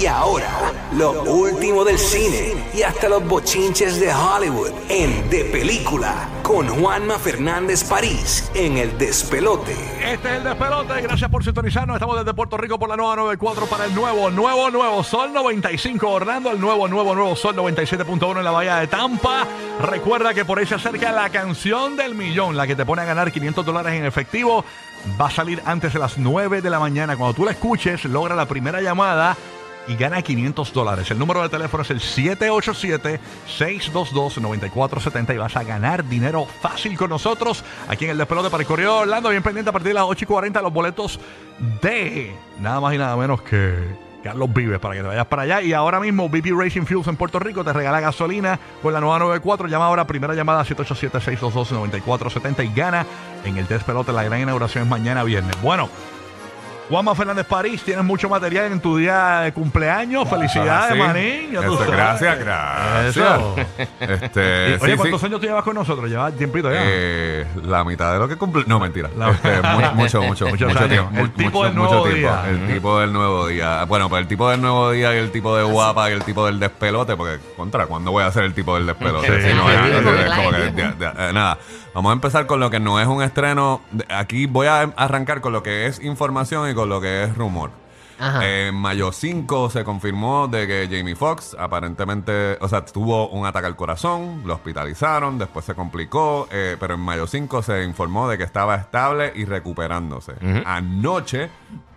Y ahora, lo último del cine y hasta los bochinches de Hollywood en De Película con Juanma Fernández París en El Despelote. Este es el despelote. Gracias por sintonizarnos. Estamos desde Puerto Rico por la nueva 94 para el nuevo, nuevo, nuevo Sol 95 Orlando. El nuevo, nuevo, nuevo Sol 97.1 en la Bahía de Tampa. Recuerda que por ahí se acerca la canción del millón, la que te pone a ganar 500 dólares en efectivo. Va a salir antes de las 9 de la mañana. Cuando tú la escuches, logra la primera llamada y gana 500 dólares. El número de teléfono es el 787-622-9470 y vas a ganar dinero fácil con nosotros aquí en el Despelote para el Correo Orlando. Bien pendiente a partir de las 8 y 40 los boletos de nada más y nada menos que Carlos Vives para que te vayas para allá. Y ahora mismo BP Racing Fuels en Puerto Rico te regala gasolina con la nueva 94. Llama ahora, primera llamada 787-622-9470 y gana en el Despelote. La gran inauguración es mañana viernes. Bueno. Juanma Fernández París, tienes mucho material en tu día de cumpleaños. Felicidades, Sí. manín. Ya tú Eso, sabes. gracias, gracias. Eso. Este, Y, sí, Oye, sí. ¿cuántos años tú llevas con nosotros? ¿Llevas tiempito ya? Eh, la mitad de lo que cumple. No, mentira. La- Este, mu- mucho, mucho, Muchos mucho años. tiempo. El tipo mucho- del mucho nuevo tiempo. día. El tipo del nuevo día. Bueno, pues el tipo del nuevo día y el tipo de guapa y el tipo del despelote, porque contra, ¿cuándo voy a ser el tipo del despelote? Sí, Si no, sí, sí, sí. ya, eh, nada. Vamos a empezar con lo que no es un estreno. Aquí voy a arrancar con lo que es información y con lo que es rumor. Ajá. En mayo 5 se confirmó de que Jamie Foxx aparentemente, o sea, tuvo un ataque al corazón, lo hospitalizaron, después se complicó, eh, pero en mayo 5 se informó de que estaba estable y recuperándose. Anoche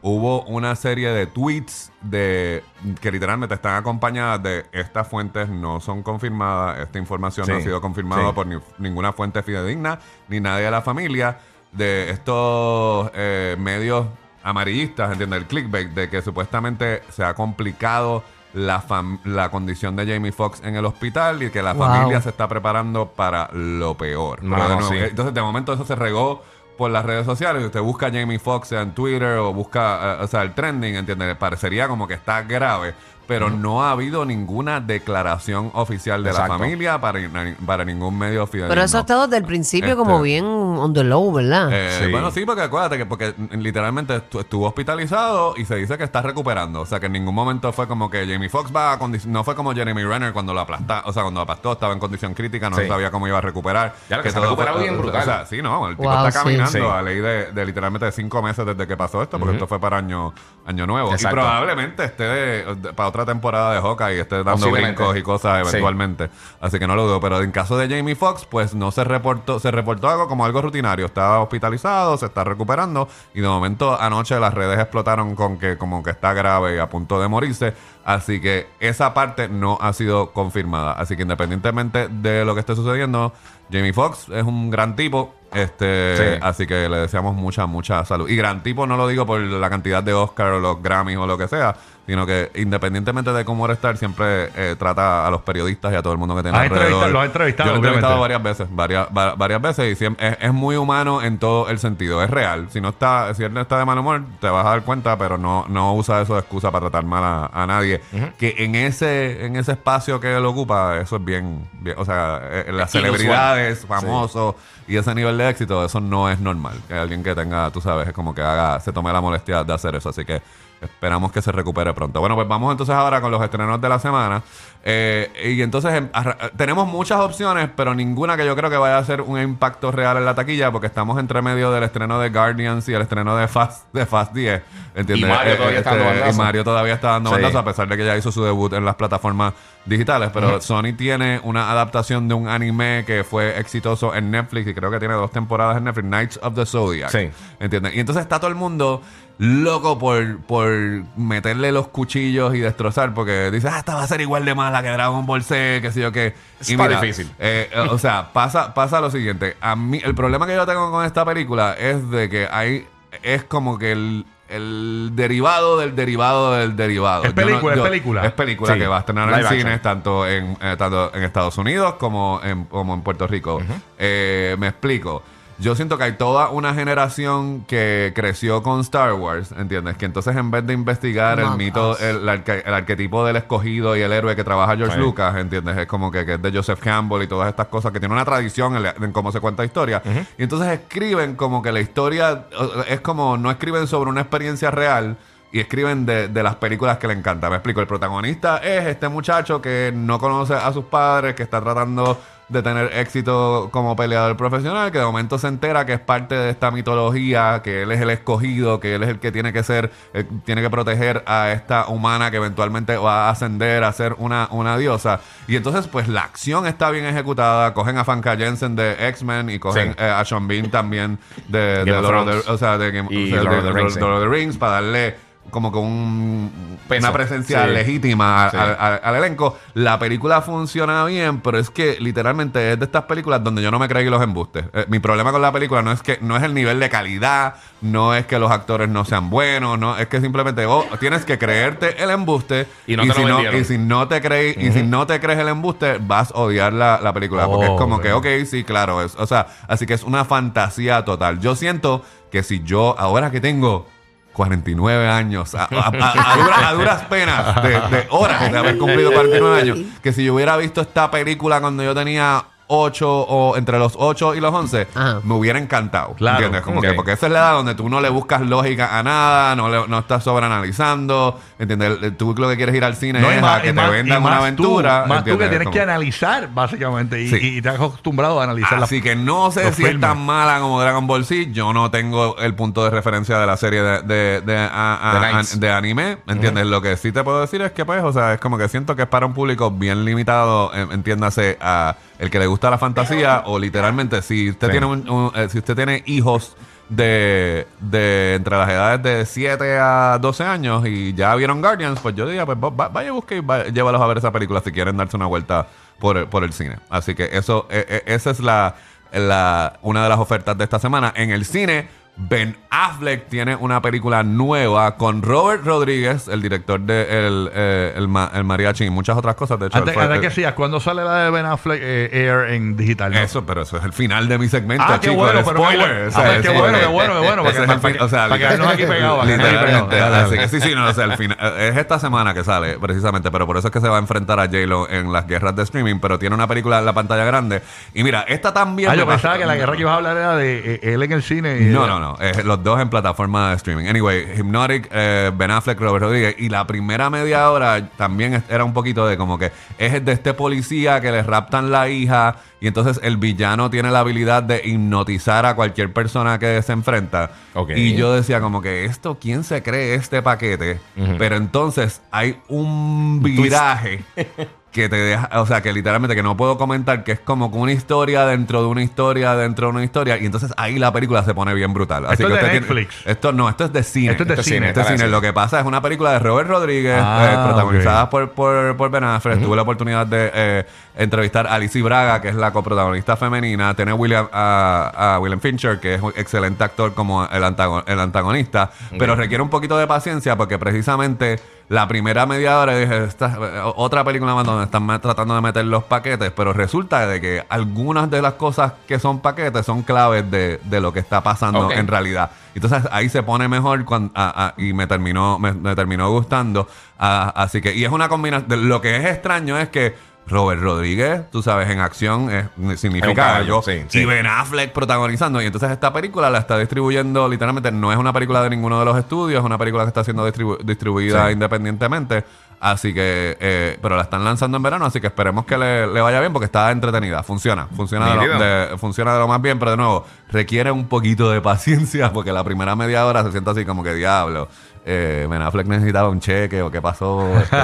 hubo una serie de tweets de que literalmente están acompañadas de estas fuentes no son confirmadas, esta información no ha sido confirmada sí. por ni- ninguna fuente fidedigna, ni nadie de la familia, de estos eh, medios amarillistas, ¿entiendes? El clickbait de que supuestamente se ha complicado la, la condición de Jamie Foxx en el hospital y que la Wow. familia se está preparando para lo peor. No, Pero de no, nuevo, sí. eh, Entonces, de momento eso se regó por las redes sociales. Usted busca a Jamie Foxx en Twitter o busca, eh, o sea, el trending, ¿entiendes? Parecería como que está grave. Pero no ha habido ninguna declaración oficial de Exacto. la familia para, para ningún medio fidedigno. Pero eso ha estado desde el principio como Este, bien on the low, ¿verdad? Eh, Sí. Bueno, sí, porque acuérdate que porque literalmente estu- estuvo hospitalizado y se dice que está recuperando. O sea, que en ningún momento fue como que Jamie Foxx va a No fue como Jeremy Renner cuando lo aplasta, o sea, cuando lo aplastó, estaba en condición crítica, no Sí. sabía cómo iba a recuperar. Ya, que se ha recuperado fue- bien brutal. O sea, sí, no, el tipo Wow, está caminando Sí. a ley de, de literalmente de cinco meses desde que pasó esto, porque esto fue para año, año nuevo. Exacto. Y probablemente esté de- de- para otra temporada de Hawkeye y esté dando brincos y cosas Sí. eventualmente. Así que no lo dudo. Pero en caso de Jamie Foxx, pues no se reportó, se reportó algo como algo rutinario. Estaba hospitalizado, se está recuperando. Y de momento anoche las redes explotaron con que como que está grave y a punto de morirse. Así que esa parte no ha sido confirmada. Así que independientemente de lo que esté sucediendo, Jamie Foxx es un gran tipo. Este, Sí. así que le deseamos mucha, mucha salud. Y gran tipo no lo digo por la cantidad de Oscar o los Grammys o lo que sea, sino que independientemente de cómo estar, siempre eh, trata a los periodistas y a todo el mundo que tiene Has alrededor. lo has entrevistado, Yo lo he entrevistado varias veces, varias, va- varias veces y siempre, es, es muy humano en todo el sentido, es real. Si no está, si él no está de mal humor, te vas a dar cuenta, pero no, no usa eso de excusa para tratar mal a, a nadie. Que en ese, en ese espacio que él ocupa, eso es bien, bien- o sea, eh, las Inusual. Celebridades, famosos y ese nivel de éxito, eso no es normal. Que alguien que tenga, tú sabes, es como que haga, se tome la molestia de hacer eso. Así que esperamos que se recupere pronto. Bueno, pues vamos entonces ahora con los estrenos de la semana. Eh, y entonces em, tenemos muchas opciones, pero ninguna que yo creo que vaya a ser un impacto real en la taquilla, porque estamos entre medio del estreno de Guardians y el estreno de Fast, de Fast 10. ¿Entiendes? Y Mario todavía está dando y. Mario todavía está dando Sí. bandazo, a pesar de que ya hizo su debut en las plataformas digitales. Pero Sony tiene una adaptación de un anime que fue exitoso en Netflix y creo que tiene dos temporadas en Netflix, Knights of the Zodiac. Sí. ¿Entiendes? Y entonces está todo el mundo loco por, por meterle los cuchillos y destrozar, porque dice, ah, esta va a ser igual de mala que Dragon Ball Z, que sé yo qué. Está difícil. eh, eh, o sea, pasa, pasa lo siguiente. A mí, el problema que yo tengo con esta película es de que hay, es como que el, el derivado del derivado del derivado. Es Yo no- película, es película. Es película Sí. que va a estrenar en action. cines, tanto en, eh, tanto en Estados Unidos como en, como en Puerto Rico. Eh, me explico. Yo siento que hay toda una generación que creció con Star Wars, ¿entiendes? Que entonces en vez de investigar el mito, el, arque- el arquetipo del escogido y el héroe que trabaja George Sí. Lucas, ¿entiendes? Es como que, que es de Joseph Campbell y todas estas cosas que tiene una tradición en, la- en cómo se cuenta historia. Y entonces escriben como que la historia es como, no escriben sobre una experiencia real, y escriben de, de las películas que le encanta. Me explico, el protagonista es este muchacho que no conoce a sus padres, que está tratando de tener éxito como peleador profesional, que de momento se entera que es parte de esta mitología, que él es el escogido, que él es el que tiene que ser, eh, tiene que proteger a esta humana que eventualmente va a ascender a ser una, una diosa. Y entonces, pues la acción está bien ejecutada. Cogen a Fanka Jensen de X-Men y cogen Sí. eh, a Sean Bean también de, de Lord of the- Thrones. o sea, de, Game- o sea, Lord of the Rings para darle como que un, Peso. una presencia Sí. legítima Sí. al, al- al elenco. La película funciona bien, pero es que literalmente es de estas películas donde yo no me creí los embustes. Eh, mi problema con la película no es que no es el nivel de calidad, no es que los actores no sean buenos, no es que simplemente vos tienes que creerte el embuste Y no te lo si no vendieron. y si no te creí y si no te crees el embuste vas a odiar la, la película porque es como Oh, que ok, sí, claro, es, o sea, así que es una fantasía total. Yo siento que si yo ahora que tengo 49 años, a, a- a- a dura- a duras penas, de, de horas de haber cumplido 49 años, que si yo hubiera visto esta película cuando yo tenía 8 o entre los 8 y los 11, Ajá. me hubiera encantado. Claro. ¿Entiendes? Como que, porque esa es la edad donde tú no le buscas lógica a nada, no, le- no estás sobreanalizando, ¿entiendes? Tú lo que quieres ir al cine No, y es más- a que te vendan una aventura. Tú, más tú que tienes Como- que analizar, básicamente, y, Sí. y te has acostumbrado a analizar Así que no sé si es tan mala como Dragon Ball Z. Yo no tengo el punto de referencia de la serie de, de, de, a- a- The a- Knights. de anime. ¿Entiendes? Lo que sí te puedo decir es que, pues, o sea, es como que siento que es para un público bien limitado. en- Entiéndase a el que le gusta la fantasía o literalmente si usted Sí. tiene un, un- eh, si usted tiene hijos de, de entre las edades de 7 a 12 años y ya vieron Guardians, pues yo diría, pues va- va- vaya busque y va- llévalos a ver esa película si quieren darse una vuelta por, el- por el cine. Así que eso, eh, eh, esa es la, la, una de las ofertas de esta semana. En el cine, Ben Affleck tiene una película nueva con Robert Rodríguez, el director de El, eh, el, Ma- el Mariachi y muchas otras cosas. De hecho, Antes, él fue- antes que sigas, ¿cuándo sale la de Ben Affleck eh, Air en digital? no? eso, pero eso es el final de mi segmento, Ah, qué chicos, bueno, qué spoiler. bueno. Ah, pues, qué bueno, qué bueno, qué bueno, para- quedarnos aquí pegados, para quedarnos aquí literalmente. pegados. Dale, Así dale. que sí, sí, no, o sea, el final, es esta semana que sale, precisamente, pero por eso es que se va a enfrentar a J-Lo en las guerras de streaming, pero tiene una película en la pantalla grande. Y mira, esta también... Ah, yo pensaba que la guerra que ibas a hablar era de eh, él en el cine. no, no, no. eh, los dos en plataforma de streaming. Anyway, Hypnotic, eh, Ben Affleck, Robert Rodríguez. Y la primera media hora también era un poquito de como que es de este policía que le raptan la hija. Y entonces el villano tiene la habilidad de hipnotizar a cualquier persona que se enfrenta. Y yo decía como que esto, ¿quién se cree este paquete? Pero entonces hay un viraje que te deja, o sea, que literalmente que no puedo comentar, que es como una historia dentro de una historia dentro de una historia, y entonces ahí la película se pone bien brutal. Así Esto que es de usted tiene- Netflix. esto no, esto es de cine. Esto es de Esto cine. Esto es cine. Lo que pasa es una película de Robert Rodríguez, Ah, eh, protagonizada por, por, por Ben Affleck. Tuve la oportunidad de eh, entrevistar a Alicia Braga, que es la coprotagonista femenina. Tiene William, a, a William Fincher, que es un excelente actor como el, antagon- el antagonista. Pero requiere un poquito de paciencia porque precisamente la primera media hora dije, esta, otra película más donde están tratando de meter los paquetes, pero resulta de que algunas de las cosas que son paquetes son claves de, de lo que está pasando en realidad. Entonces ahí se pone mejor cuan- a- a- y me terminó, me, me terminó gustando. Ah, así que, y es una combinación. Lo que es extraño es que Robert Rodríguez, tú sabes, en acción es- significa caballo, algo. sí, y sí. Ben Affleck protagonizando. Y entonces esta película la está distribuyendo, literalmente, no es una película de ninguno de los estudios, es una película que está siendo distribu- distribuida Sí. independientemente. Así que, eh, pero la están lanzando en verano, así que esperemos que le, le vaya bien porque está entretenida. Funciona, funciona de, lo, de- funciona de lo más bien, pero de nuevo, requiere un poquito de paciencia porque la primera media hora se siente así como que diablo. Eh, Ben Affleck necesitaba un cheque o qué pasó. Este,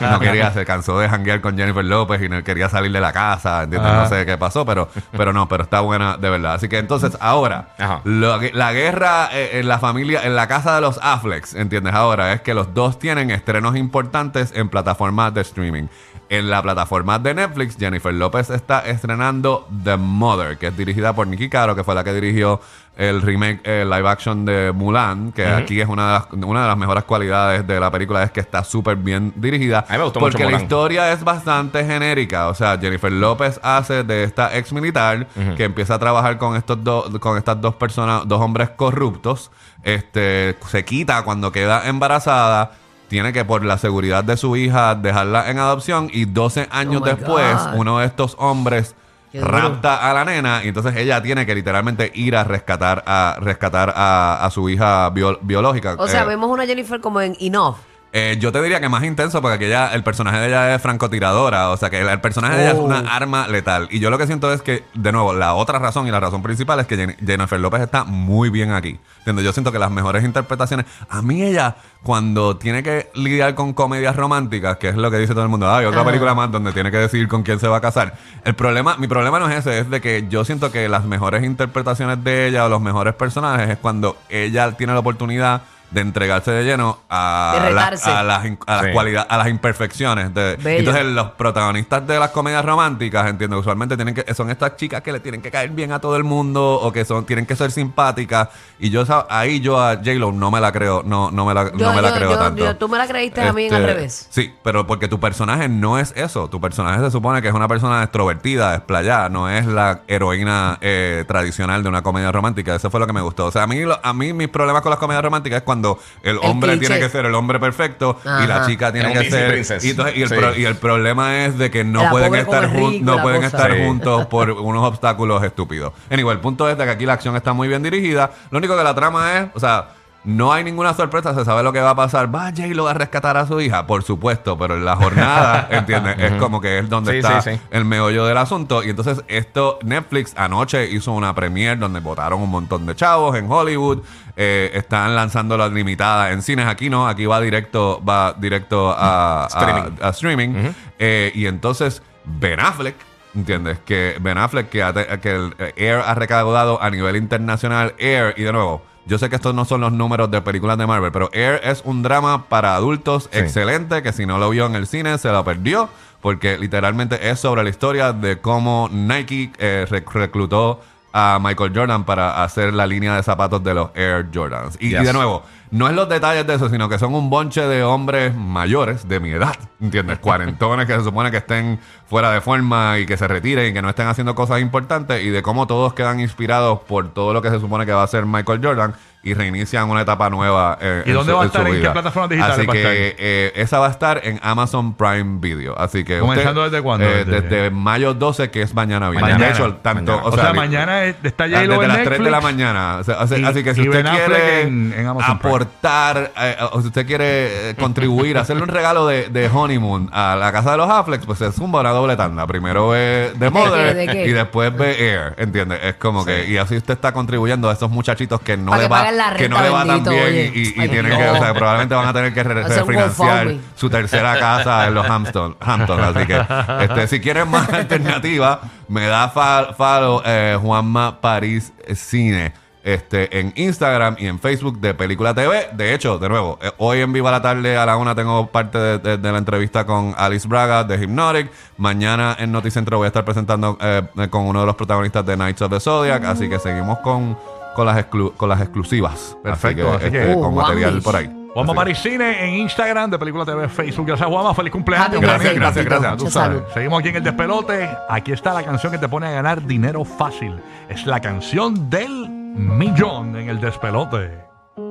no quería, se cansó de janguear con Jennifer López y no quería salir de la casa. ¿entiendes? No sé qué pasó, pero, pero no, pero está buena de verdad. Así que entonces ahora, lo la guerra eh, en la familia, en la casa de los Afflecks, ¿entiendes? Ahora es que los dos tienen estrenos importantes en plataformas de streaming. En la plataforma de Netflix, Jennifer López está estrenando The Mother, que es dirigida por Nicky Caro, que fue la que dirigió el remake eh, live action de Mulan, que aquí es una de, las, una de las mejores cualidades de la película, es que está súper bien dirigida. A mí me gustó porque mucho la historia es bastante genérica. O sea, Jennifer López hace de esta ex militar que empieza a trabajar con estos dos, con estas dos personas, dos hombres corruptos. Este se quita cuando queda embarazada. Tiene que, por la seguridad de su hija, dejarla en adopción. Y 12 años Oh my después, God. uno de estos hombres Qué duro. rapta a la nena y entonces ella tiene que literalmente ir a rescatar a rescatar a, a su hija bio- biológica. O sea, Eh, vemos una Jennifer como en Enough. Eh, yo te diría que más intenso porque ella, el personaje de ella es francotiradora, o sea que el, el personaje de ella es Oh. una arma letal. Y yo lo que siento es que, de nuevo, la otra razón y la razón principal es que Jen- Jennifer López está muy bien aquí. ¿Entiendes? Yo siento que las mejores interpretaciones, a mí ella, cuando tiene que lidiar con comedias románticas, que es lo que dice todo el mundo, hay otra Ajá. película más donde tiene que decidir con quién se va a casar. El problema, mi problema no es ese, es de que yo siento que las mejores interpretaciones de ella o los mejores personajes es cuando ella tiene la oportunidad de entregarse de lleno a, De la- retarse. a las, a las Sí. a las imperfecciones. de- Bello. entonces, los protagonistas de las comedias románticas, entiendo, usualmente tienen que, son estas chicas que le tienen que caer bien a todo el mundo o que son, tienen que ser simpáticas. Y yo ahí yo a J-Lo no me la creo, no, no me la, Yo- no me la creo yo- tanto. yo- tú me la creíste a mí en Este, al revés. Sí, pero porque tu personaje no es eso. Tu personaje se supone que es una persona extrovertida, desplayada, no es la heroína eh, tradicional de una comedia romántica. Eso fue lo que me gustó. O sea, a mí, lo- a mí mis problemas con las comedias románticas es cuando el, hombre cliché. tiene que ser el hombre perfecto y la Ajá. chica tiene que ser. princess. Y, entonces- y el Sí. pro- y el problema es de que no La pueden estar jun- no pueden cosa. estar Sí. juntos por unos obstáculos estúpidos. Anyway, el punto es de que aquí la acción está muy bien dirigida. Lo único que la trama es, o sea, no hay ninguna sorpresa, se sabe lo que va a pasar. Va J-Lo a rescatar a su hija, por supuesto, pero en la jornada, ¿entiendes? Es como que es donde Sí, está sí, sí. el meollo del asunto. Y entonces esto, Netflix anoche hizo una premiere donde votaron un montón de chavos en Hollywood. Eh, están lanzando la limitada en cines. Aquí no, aquí va directo, va directo a a- Streaming. Eh, y entonces Ben Affleck, ¿entiendes? Que Ben Affleck, que el eh, Air ha recaudado a nivel internacional, Air, y de nuevo, yo sé que estos no son los números de películas de Marvel, pero Air es un drama para adultos Sí. excelente, que si no lo vio en el cine, se lo perdió, porque literalmente es sobre la historia de cómo Nike eh, rec- reclutó a Michael Jordan para hacer la línea de zapatos de los Air Jordans. Y, de nuevo, no es los detalles de eso, sino que son un bonche de hombres mayores de mi edad, ¿entiendes? Cuarentones que se supone que estén fuera de forma y que se retiren y que no estén haciendo cosas importantes y de cómo todos quedan inspirados por todo lo que se supone que va a hacer Michael Jordan y reinician una etapa nueva. eh, ¿Y en dónde su- va a estar? ¿En qué vida. plataformas digitales Así va que eh, esa va a estar en Amazon Prime Video. Así que ¿Comenzando usted, desde cuándo? eh, Desde- desde maño 12, que es mañana viernes. Mañana. De hecho, tanto, Mañana. O sea, li- mañana es- está Ah, J-Lo desde las Netflix. 3 de la mañana. O sea, así, Y- así que si usted quiere en- en Amazon Prime. Aportar, eh, o si usted quiere eh, contribuir, hacerle un regalo de, de honeymoon a la casa de los Afflecks, pues es un una doble tanda. Primero ve The Mother ¿De qué? y después ve Air, ¿entiendes? Es como que, y así usted está contribuyendo a esos muchachitos que no le que va, la que no renta, le va tan bien y, y- y Ay, tienen no. que, o sea, probablemente van a tener que re- refinanciar su tercera casa en los Hampton. Hampton así que, este, si quieren más alternativa, me da fa- follow eh, Juanma París Cine. Este, en Instagram y en Facebook de Película TV. De hecho, de nuevo, eh, hoy en Viva la Tarde a la una tengo parte de, de- de la entrevista con Alice Braga de Hypnotic. Mañana en Noticentro voy a estar presentando eh, con uno de los protagonistas de Knights of the Zodiac. Así que seguimos con, con, las, exclu- con las exclusivas. Perfecto, así Así que, que- este, Oh, con wow. material por ahí. Juanma Paricine en Instagram de Película TV, Facebook. Gracias, Juanma. Feliz cumpleaños. Gracias, gracias, gracias. Tú sabes. Seguimos aquí en el despelote. Aquí está la canción que te pone a ganar dinero fácil. Es la canción del millón en el despelote.